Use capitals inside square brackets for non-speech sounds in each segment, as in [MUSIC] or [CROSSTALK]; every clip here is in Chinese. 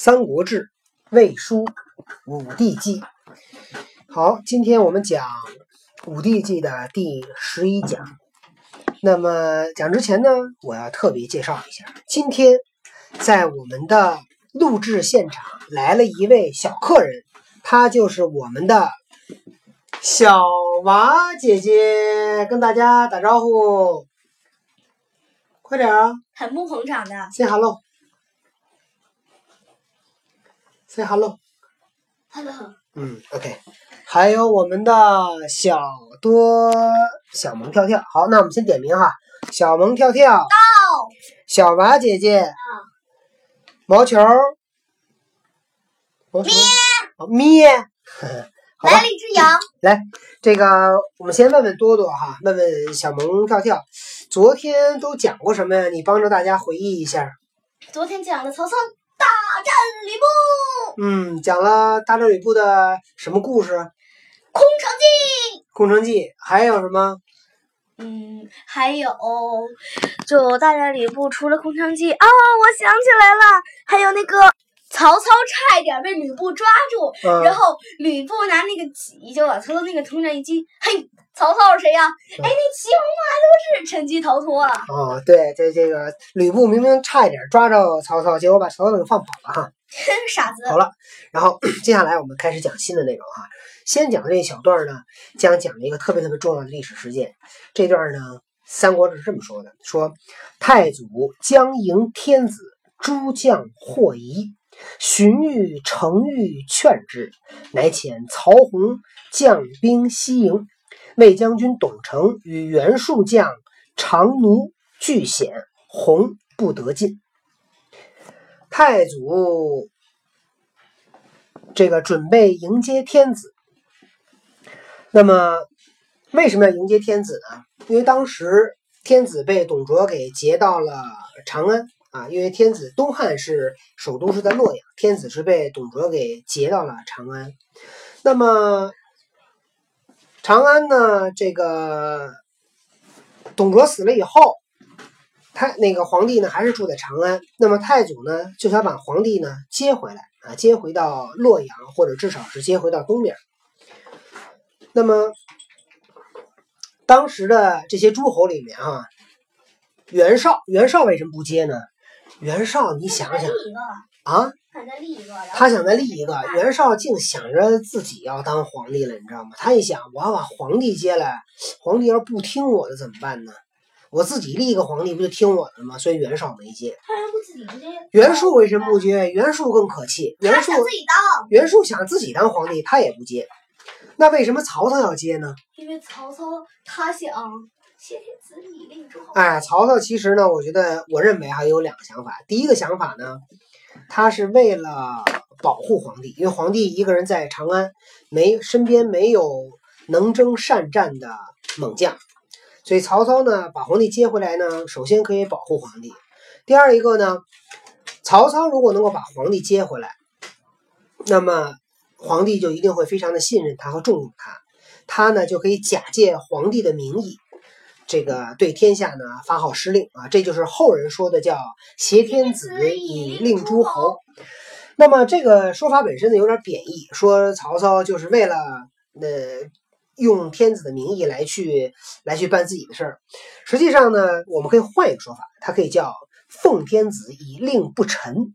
三国志》《魏书》《武帝纪》。好，今天我们讲《武帝纪》的第十一讲。那么讲之前呢，我要特别介绍一下，今天在我们的录制现场来了一位小客人，他就是我们的小娃姐姐，跟大家打招呼，快点啊很不捧场的。，say hello。Say hello，Hello，嗯，OK，还有我们的小多、小萌跳跳。好，那我们先点名哈，小萌跳跳，到。小娃姐姐，毛球，毛球，哦咩，[LAUGHS] 好吧来，了一只羊，来，这个我们先问问多多哈，问问小萌跳跳，昨天都讲过什么呀？你帮着大家回忆一下。昨天讲了曹操大战吕布，嗯，讲了大战吕布的什么故事？空城计。空城计，还有什么？嗯，还有就大战吕布，除了空城计啊、我想起来了，还有那个曹操差一点被吕布抓住，嗯然后吕布拿那个戟就把曹操那个头上一击，嘿，曹操是谁呀、哎，那骑红马都是趁机逃脱了。哦，对，这这个吕布明明差一点抓着曹操，结果把曹操给放跑了哈。[LAUGHS] 傻子，好了，然后 [CLEARS THROAT] 接下来我们开始讲新的内容哈。先讲这一小段呢，将讲了一个特别特别重要的历史事件。这段呢，《三国志》是这么说的：说太祖将迎天子，诸将获疑，荀彧、程昱劝之，乃遣曹洪将兵西迎。魏将军董承与袁术将长奴拒险，洪不得进。太祖这个准备迎接天子，那么为什么要迎接天子呢？因为当时天子被董卓给劫到了长安啊，因为天子东汉是首都是在洛阳，天子是被董卓给劫到了长安。那么长安呢，这个董卓死了以后，太那个皇帝呢还是住在长安，那么太祖呢就想把皇帝呢接回来啊，接回到洛阳，或者至少是接回到东边。那么当时的这些诸侯里面啊、袁绍，袁绍为什么不接呢？袁绍，你想想啊，他想再立一个，袁绍竟想着自己要当皇帝了，你知道吗？他一想，我要把皇帝接来，皇帝要是不听我的怎么办呢？我自己立一个皇帝不就听我的吗？所以袁绍没接。他要不自己直接袁术为什么不接？袁术更可气。袁术想自己当，袁术想自己当皇帝，他也不接。那为什么曹操要接呢？因为曹操他想挟天子以令诸侯。哎，曹操其实呢，我觉得我认为还有两个想法。第一个想法呢，他是为了保护皇帝，因为皇帝一个人在长安，没身边没有能征善战的猛将，所以曹操呢把皇帝接回来呢，首先可以保护皇帝。第二一个呢，曹操如果能够把皇帝接回来，那么皇帝就一定会非常的信任他和重用他，他呢就可以假借皇帝的名义。这个对天下呢发号施令啊，这就是后人说的叫挟天子以令诸侯。那么这个说法本身呢有点贬义，说曹操就是为了呃用天子的名义来去来去办自己的事儿。实际上呢，我们可以换一个说法，它可以叫奉天子以令不臣。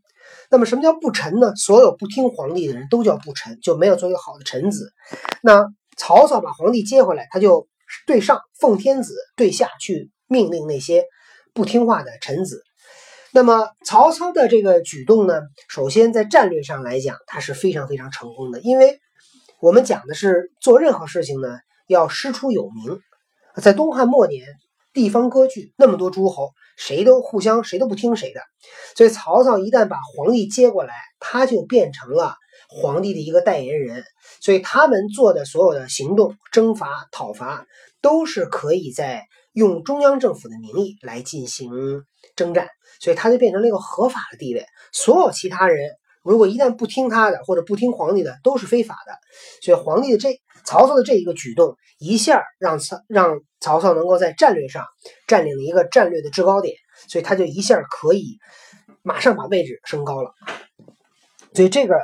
那么什么叫不臣呢？所有不听皇帝的人都叫不臣，就没有做一个好的臣子。那曹操把皇帝接回来，他就对上奉天子，对下去命令那些不听话的臣子。那么曹操的这个举动呢，首先在战略上来讲，他是非常非常成功的，因为我们讲的是做任何事情呢，要师出有名。在东汉末年，地方割据，那么多诸侯，谁都互相谁都不听谁的，所以曹操一旦把皇帝接过来，他就变成了皇帝的一个代言人。所以他们做的所有的行动、征伐、讨伐，都是可以在用中央政府的名义来进行征战，所以他就变成了一个合法的地位。所有其他人如果一旦不听他的或者不听皇帝的，都是非法的。所以皇帝的这曹操的这一个举动，一下让曹让曹操能够在战略上占领了一个战略的制高点，所以他就一下可以马上把位置升高了。所以这个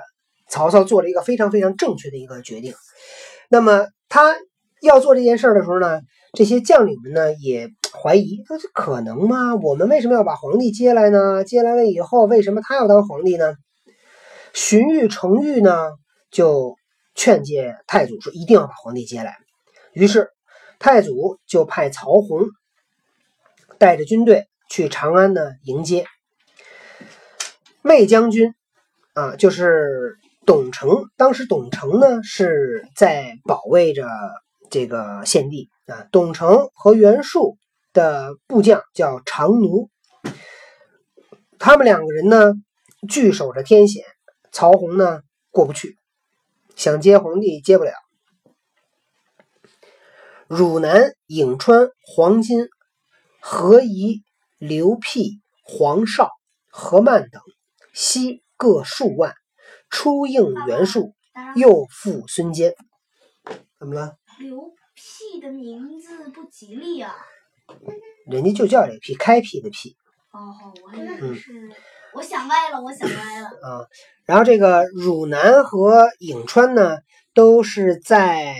曹操做了一个非常非常正确的一个决定。那么他要做这件事儿的时候呢，这些将领们呢也怀疑，说这可能吗？我们为什么要把皇帝接来呢？接来了以后，为什么他要当皇帝呢？荀彧、程昱呢就劝诫太祖说，一定要把皇帝接来。于是太祖就派曹洪带着军队去长安呢迎接。魏将军啊，就是董承。当时董承呢是在保卫着这个献帝啊。董承和袁术的部将叫长奴，他们两个人呢据守着天险。曹洪呢过不去，想接皇帝接不了。汝南、颍川、黄巾、何仪、刘辟、黄绍、何曼等。西各数万，出应袁术，又复孙坚。怎么了？刘辟的名字不吉利啊！人家就叫刘辟，开辟的辟。哦，我还以为是，我想歪了，我想歪了。啊，然后这个汝南和颍川呢，都是在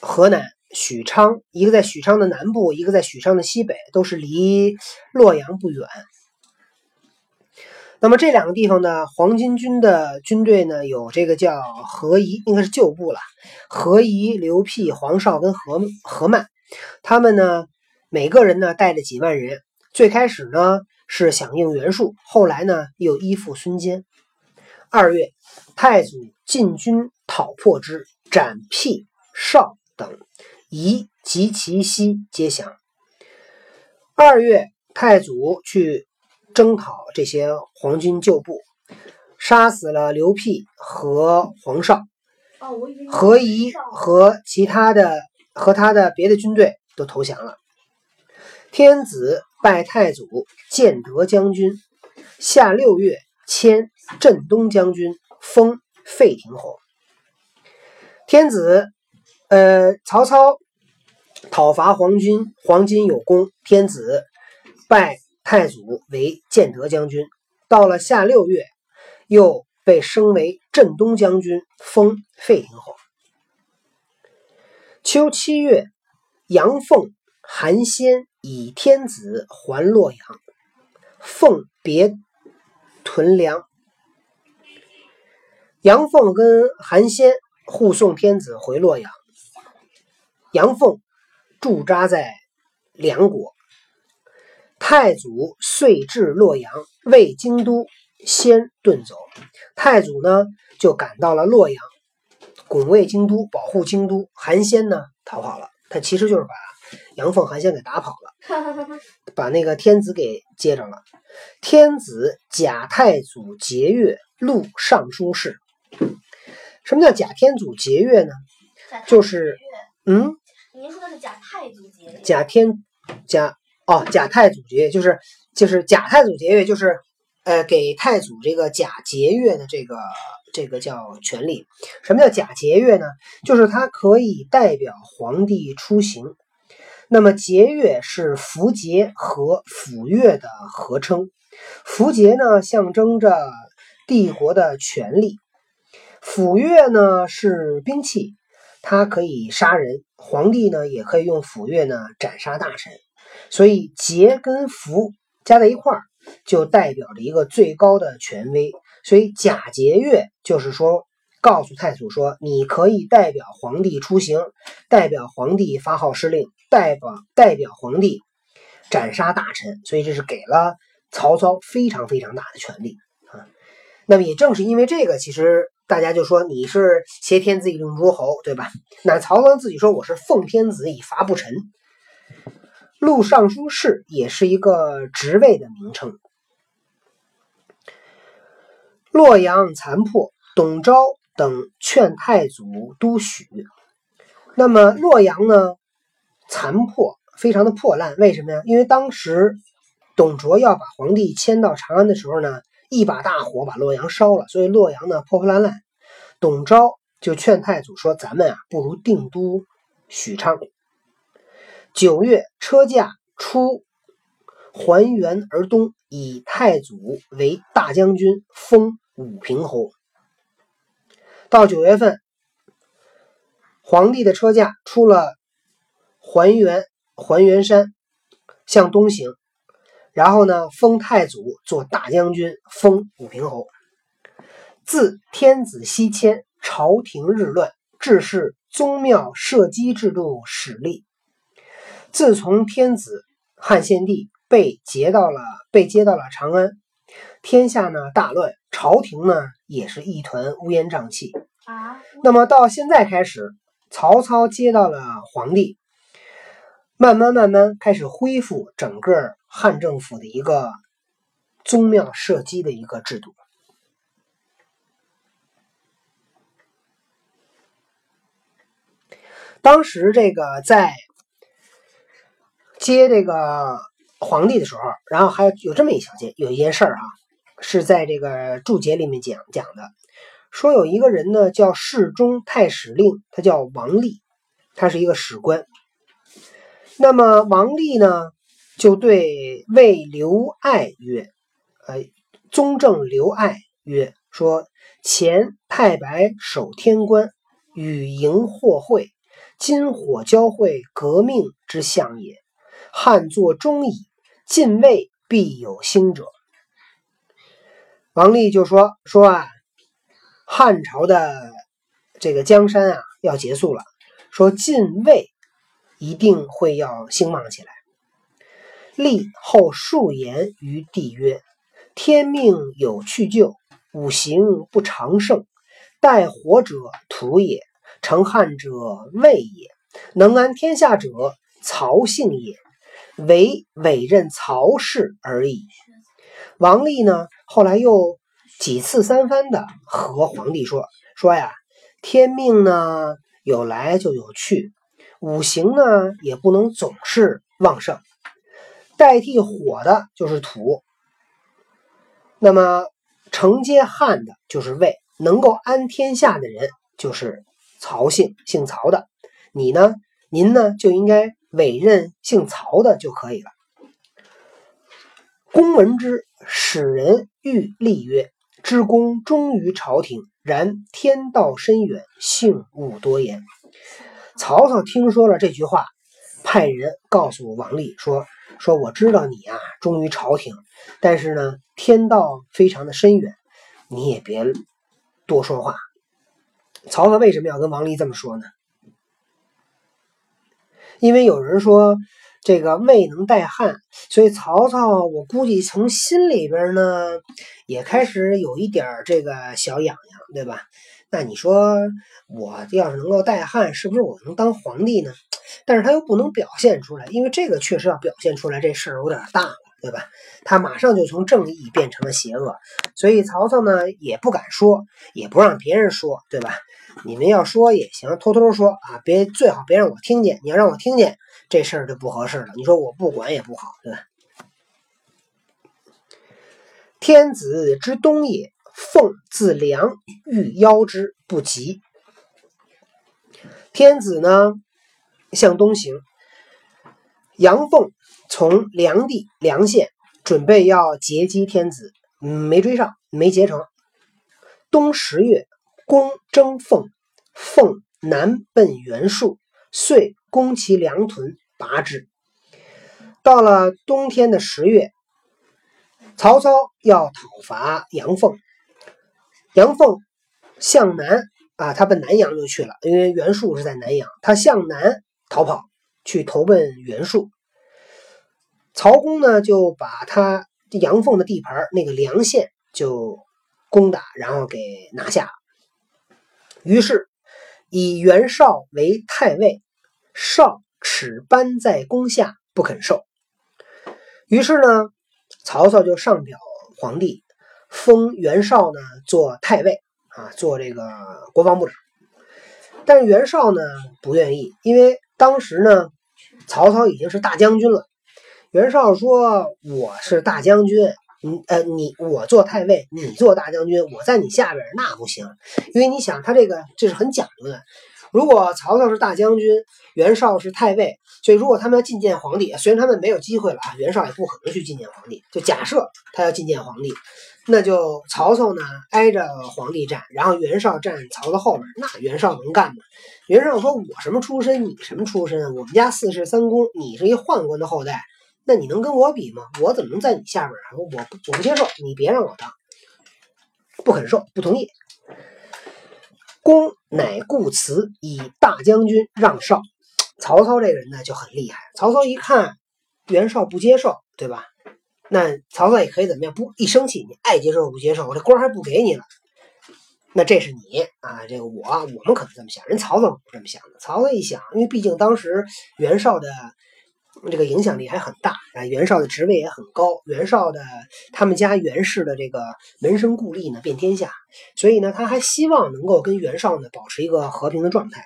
河南许昌，一个在许昌的南部，一个在许昌的西北，都是离洛阳不远。那么这两个地方呢，黄巾军的军队呢，有这个叫何仪，应该是旧部了。何仪、刘辟、黄绍跟何何曼，他们呢，每个人呢带着几万人。最开始呢是响应袁术，后来呢又依附孙坚。二月，太祖进军讨破之，斩辟、绍等，夷及其西皆降。二月，太祖去。征讨这些皇军旧部，杀死了刘辟和黄绍，何仪和其他的和他的别的军队都投降了。天子拜太祖建德将军，下六月迁镇东将军，封废亭侯。天子，呃，曹操讨伐黄军，黄巾有功，天子拜。太祖为建德将军，到了夏六月，又被升为镇东将军，封废亭侯。秋七月，杨凤、韩先以天子还洛阳，凤别屯粮。杨凤跟韩先护送天子回洛阳，杨凤驻扎在梁国。太祖遂至洛阳，为京都，先遁走。太祖呢，就赶到了洛阳，拱卫京都，保护京都。韩先呢，逃跑了。他其实就是把杨凤、韩先给打跑了，把那个天子给接着了。天子假太祖节钺，录尚书事。什么叫假天祖节钺呢？就是嗯，您说的是假太祖节假天假。哦，假太祖节就是就是假太祖节钺，就是呃给太祖这个假节钺的这个这个叫权利。什么叫假节钺呢？就是它可以代表皇帝出行。那么节钺是符节和府钺的合称。符节呢象征着帝国的权力，府钺呢是兵器，它可以杀人。皇帝呢也可以用府钺呢斩杀大臣。所以节跟符加在一块儿，就代表着一个最高的权威。所以假节钺就是说，告诉太祖说，你可以代表皇帝出行，代表皇帝发号施令，代表代表皇帝斩杀大臣。所以这是给了曹操非常非常大的权力啊。那么也正是因为这个，其实大家就说你是挟天子以令诸侯，对吧？那曹操自己说我是奉天子以伐不臣。录尚书事也是一个职位的名称。洛阳残破，董昭等劝太祖都许。那么洛阳呢，残破，非常的破烂。为什么呀？因为当时董卓要把皇帝迁到长安的时候呢，一把大火把洛阳烧了，所以洛阳呢破破烂烂。董昭就劝太祖说：“咱们啊，不如定都许昌。”九月，车驾出还原而东，以太祖为大将军，封武平侯。到九月份，皇帝的车驾出了还原还原山，向东行，然后呢，封太祖做大将军，封武平侯。自天子西迁，朝廷日乱，致是宗庙社稷制度始立。自从天子汉献帝被劫到了被接到了长安，天下呢大乱，朝廷呢也是一团乌烟瘴气。啊，那么到现在开始，曹操接到了皇帝，慢慢慢慢开始恢复整个汉政府的一个宗庙社稷的一个制度。当时这个在接这个皇帝的时候，然后还有有这么一小节有一件事儿哈，是在这个注解里面讲讲的，说有一个人呢叫侍中太史令，他叫王立，他是一个史官。那么王立呢就对魏刘爱曰：“呃，宗正刘爱曰说前太白守天官，与荧惑会。”金火交汇，革命之象也。汉作忠矣，晋魏必有兴者。王立就说说啊，汉朝的这个江山啊要结束了，说晋魏一定会要兴旺起来。立后数言于帝曰：“天命有去就，五行不长盛，待火者土也。”成汉者魏也，能安天下者曹姓也，唯委任曹氏而已。王立呢，后来又几次三番的和皇帝说说呀，天命呢有来就有去，五行呢也不能总是旺盛，代替火的就是土，那么承接汉的就是魏，能够安天下的人就是。曹姓，姓曹的，你呢？您呢就应该委任姓曹的就可以了。公闻之，使人欲立曰：“知公忠于朝廷，然天道深远，幸勿多言。”曹操听说了这句话，派人告诉王立说：“说我知道你啊忠于朝廷，但是呢天道非常的深远，你也别多说话。”曹操为什么要跟王离这么说呢？因为有人说这个魏能代汉，所以曹操我估计从心里边呢也开始有一点这个小痒痒，对吧？那你说我要是能够代汉，是不是我能当皇帝呢？但是他又不能表现出来，因为这个确实要表现出来，这事有点大了，对吧？他马上就从正义变成了邪恶，所以曹操呢也不敢说，也不让别人说，对吧？你们要说也行，偷偷说啊，别最好别让我听见。你要让我听见，这事儿就不合适了。你说我不管也不好，对吧？天子之东也，凤自梁，欲邀之不及。天子呢向东行，杨凤从梁地梁县准备要截击天子，没追上，没截成。冬十月。公征凤，凤南奔袁术，遂攻其粮屯，拔之。到了冬天的十月，曹操要讨伐杨凤，杨凤向南啊，他奔南阳就去了，因为袁术是在南阳，他向南逃跑去投奔袁术。曹公呢，就把他杨凤的地盘那个梁县就攻打，然后给拿下。于是以袁绍为太尉，绍耻班在宫下，不肯受。于是呢，曹操就上表皇帝，封袁绍呢做太尉啊，做这个国防部长。但是袁绍呢不愿意，因为当时呢，曹操已经是大将军了。袁绍说：“我是大将军。”你呃，你我做太尉，你做大将军，我在你下边那不行，因为你想他这个这是很讲究的。如果曹操是大将军，袁绍是太尉，所以如果他们要觐见皇帝，虽然他们没有机会了啊，袁绍也不可能去觐见皇帝。就假设他要觐见皇帝，那就曹操呢挨着皇帝站，然后袁绍站曹操后面，那袁绍能干吗？袁绍说：“我什么出身？你什么出身？我们家四世三公，你是一宦官的后代，那你能跟我比吗？我怎么能在你下边啊？我我不接受，你别让我当，不肯受，不同意。”公乃故辞，以大将军让绍。曹操这个人呢就很厉害。曹操一看袁绍不接受，对吧？那曹操也可以怎么样？不一生气，你爱接受不接受，我这官还不给你了。那这是你啊，这个我我们可能这么想，人曹操不这么想的。曹操一想，因为毕竟当时袁绍的。这个影响力还很大啊！袁绍的职位也很高，袁绍的他们家袁氏的这个门生故吏呢遍天下，所以呢他还希望能够跟袁绍呢保持一个和平的状态。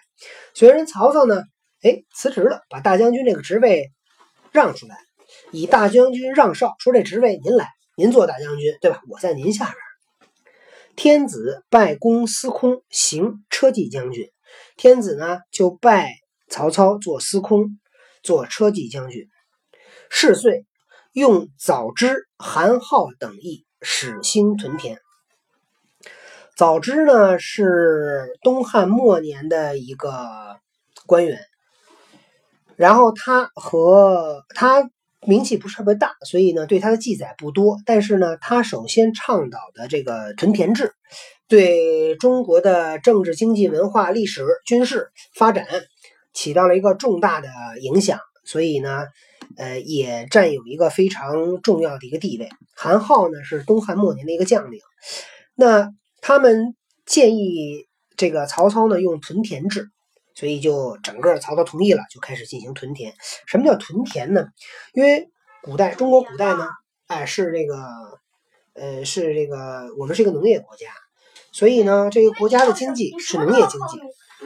虽然曹操呢，哎辞职了，把大将军这个职位让出来，以大将军让绍说这职位您来，您做大将军对吧？我在您下边。天子拜公司空，行车骑将军。天子呢就拜曹操做司空。做车骑将军，是岁用早知、韩浩等意，使兴屯田。早知呢是东汉末年的一个官员，然后他和他名气不是特别大，所以呢对他的记载不多。但是呢，他首先倡导的这个屯田制，对中国的政治、经济、文化、历史、军事发展。起到了一个重大的影响，所以呢，呃，也占有一个非常重要的一个地位。韩浩呢是东汉末年的一个将领，那他们建议这个曹操呢用屯田制，所以就整个曹操同意了，就开始进行屯田。什么叫屯田呢？因为古代中国古代呢，哎是这个，呃是这个我们是一个农业国家，所以呢这个国家的经济是农业经济。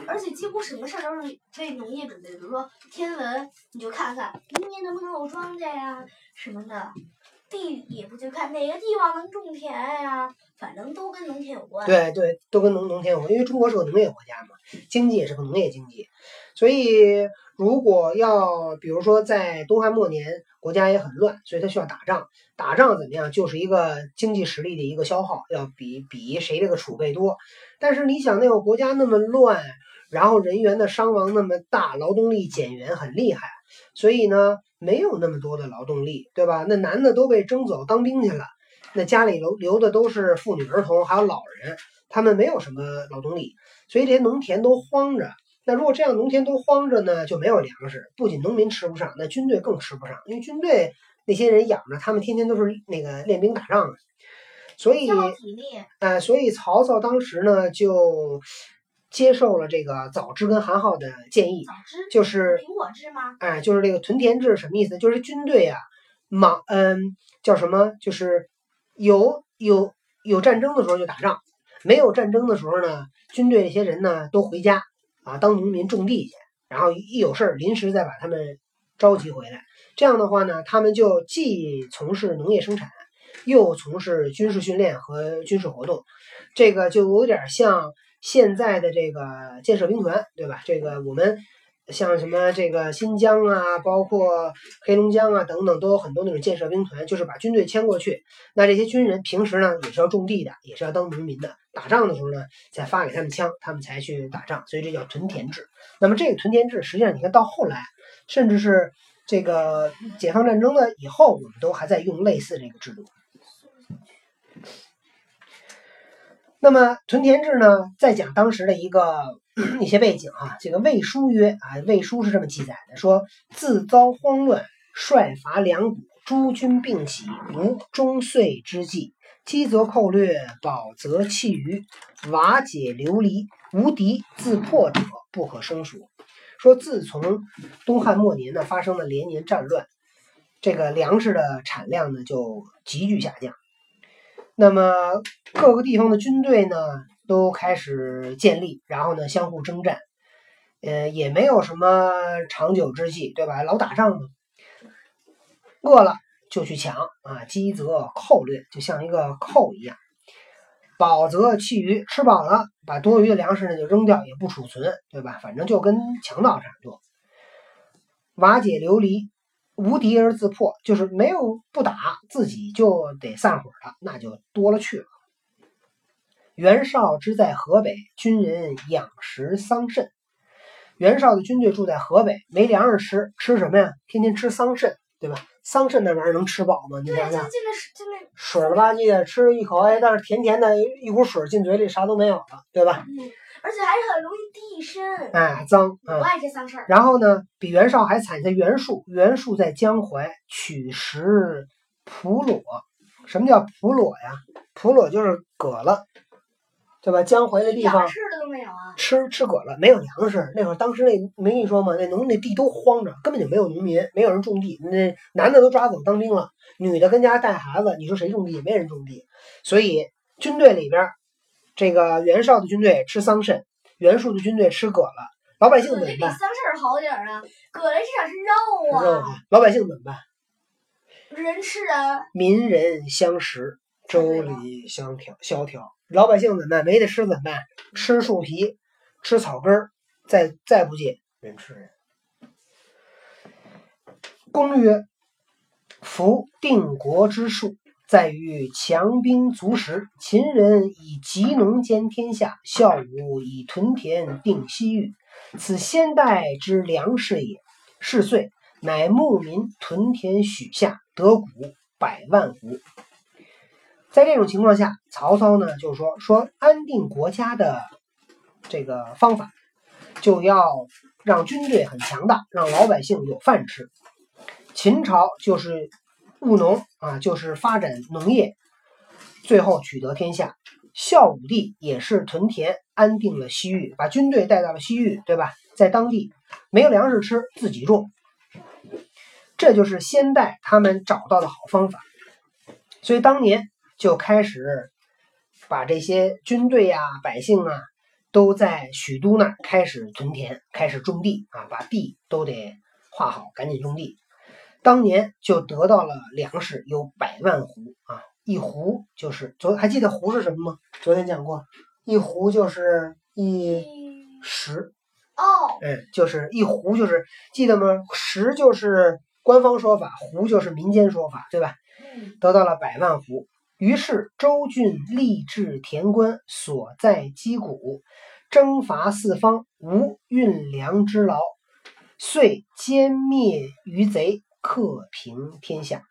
而且几乎什么事儿都是为农业准备，比如说天文，你就看看明年能不能有庄稼呀什么的；地理不就看哪个地方能种田呀，反正都跟农田有关。对对，都跟农农田有关，因为中国是个农业国家嘛，经济也是个农业经济，所以如果要比如说在东汉末年，国家也很乱，所以他需要打仗，打仗怎么样，就是一个经济实力的一个消耗，要比比谁这个储备多。但是你想，那个国家那么乱。然后人员的伤亡那么大，劳动力减员很厉害，所以呢，没有那么多的劳动力，对吧？那男的都被征走当兵去了，那家里留留的都是妇女儿童，还有老人，他们没有什么劳动力，所以这些农田都荒着。那如果这样农田都荒着呢，就没有粮食，不仅农民吃不上，那军队更吃不上，因为军队那些人养着，他们天天都是那个练兵打仗的，所以，哎，所以曹操当时呢就。接受了这个早知跟韩浩的建议，就是苹果制吗？哎，就是这个屯田制什么意思？就是军队啊，忙嗯叫什么？就是有有有战争的时候就打仗，没有战争的时候呢，军队这些人呢都回家啊当农民种地去，然后一有事儿临时再把他们召集回来。这样的话呢，他们就既从事农业生产，又从事军事训练和军事活动，这个就有点像。现在的这个建设兵团，对吧？这个我们像什么这个新疆啊，包括黑龙江啊等等，都有很多那种建设兵团，就是把军队迁过去。那这些军人平时呢也是要种地的，也是要当农民的。打仗的时候呢，再发给他们枪，他们才去打仗。所以这叫屯田制。那么这个屯田制，实际上你看到后来，甚至是这个解放战争的以后，我们都还在用类似这个制度。那么屯田制呢？再讲当时的一个 [CLEARS THROAT] 一些背景啊。这个魏书曰啊，魏书是这么记载的：说自遭慌乱，率伐两谷，诸军并起，无终岁之计。饥则寇掠，饱则弃余，瓦解流离，无敌自破者不可胜数。说自从东汉末年呢，发生了连年战乱，这个粮食的产量呢就急剧下降。那么各个地方的军队呢都开始建立，然后呢相互征战，呃也没有什么长久之计，对吧？老打仗嘛，饿了就去抢啊，饥则寇掠，就像一个寇一样。饱则弃余，吃饱了把多余的粮食呢就扔掉，也不储存，对吧？反正就跟强盗差不多。瓦解流离，无敌而自破，就是没有不打，自己就得散伙的，那就多了去了。袁绍之在河北，军人养食桑葚。袁绍的军队住在河北，没粮食吃，吃什么呀？天天吃桑葚，对吧？桑葚那玩意儿能吃饱吗？你对，想想，水了吧唧的，吃一口，哎，但是甜甜的，一股水进嘴里，啥都没有了，对吧？嗯，而且还是很容易地深。哎，脏啊。我爱这脏事儿。然后呢，比袁绍还惨的袁术，袁术在江淮取食蒲裸。什么叫蒲裸呀？蒲裸就是葛了，对吧？江淮的地方吃的都没有啊。吃吃葛了，没有粮食。那会儿当时那没跟你说吗？那农那地都荒着，根本就没有农民，没有人种地。那男的都抓走当兵了，女的跟家带孩子。你说谁种地？没人种地。所以军队里边，这个袁绍的军队吃桑葚，袁术的军队吃葛了。老百姓怎么办？丧事儿好点儿啊，葛雷至少是肉肉啊，老百姓怎么办？人吃人。民人相食，周礼相调萧条。老百姓怎么办？没得吃怎么办？吃树皮，吃草根儿，再再不济人吃人。公曰：“夫定国之术，在于强兵足食。秦人以集农兼天下，孝武以屯田定西域，此先代之良事也。是岁，乃牧民屯田许下，得谷百万斛。在这种情况下，曹操呢就说说安定国家的这个方法，就要让军队很强大，让老百姓有饭吃。秦朝就是务农啊，就是发展农业，最后取得天下。孝武帝也是屯田，安定了西域，把军队带到了西域，对吧？在当地没有粮食吃，自己种，这就是先代他们找到的好方法。所以当年就开始把这些军队呀、百姓啊，都在许都那开始屯田，开始种地啊，把地都得划好，赶紧种地。当年就得到了粮食有百万斛啊，一斛就是昨还记得斛是什么吗？昨天讲过，一斛就是一石，哦，嗯，就是一斛就是记得吗？石就是官方说法，斛就是民间说法，对吧？嗯，得到了百万斛。于是周郡立志田官，所在击鼓，征伐四方，无运粮之劳，遂歼灭余贼，克平天下。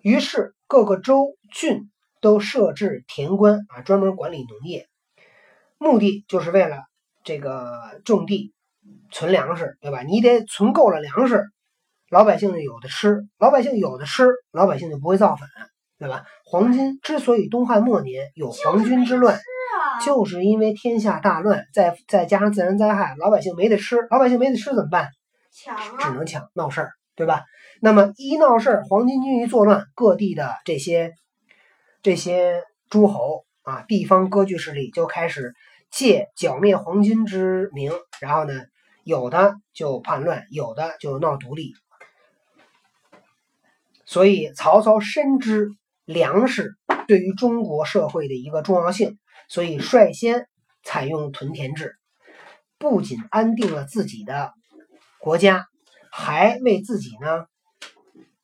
于是各个州郡都设置田官啊，专门管理农业，目的就是为了这个种地、存粮食，对吧？你得存够了粮食，老百姓就有的吃，老百姓有的吃，老百姓就不会造反，对吧？黄巾之所以东汉末年有黄巾之乱，就是因为天下大乱，再再加上自然灾害，老百姓没得吃，老百姓没得吃怎么办？抢啊，只能抢闹事儿，对吧？那么一闹事儿，黄巾军一作乱，各地的这些这些诸侯啊，地方割据势力就开始借剿灭黄巾之名，然后呢，有的就叛乱，有的就闹独立。所以曹操深知粮食对于中国社会的一个重要性，所以率先采用屯田制，不仅安定了自己的国家，还为自己呢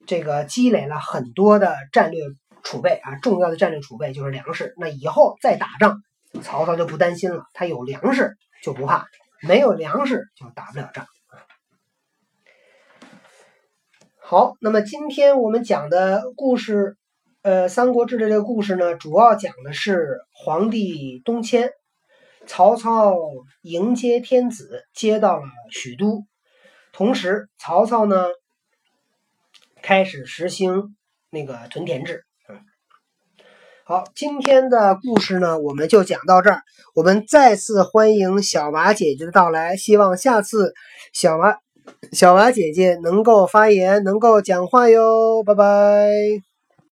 这个积累了很多的战略储备啊，重要的战略储备就是粮食。那以后再打仗，曹操就不担心了，他有粮食就不怕，没有粮食就打不了仗。好，那么今天我们讲的故事，呃，《三国志》的这个故事呢，主要讲的是皇帝东迁，曹操迎接天子，接到了许都，同时曹操呢开始实行那个屯田制。嗯，好，今天的故事呢，我们就讲到这儿。我们再次欢迎小娃姐姐的到来，希望下次小娃小娃姐姐能够发言，能够讲话哟。拜拜。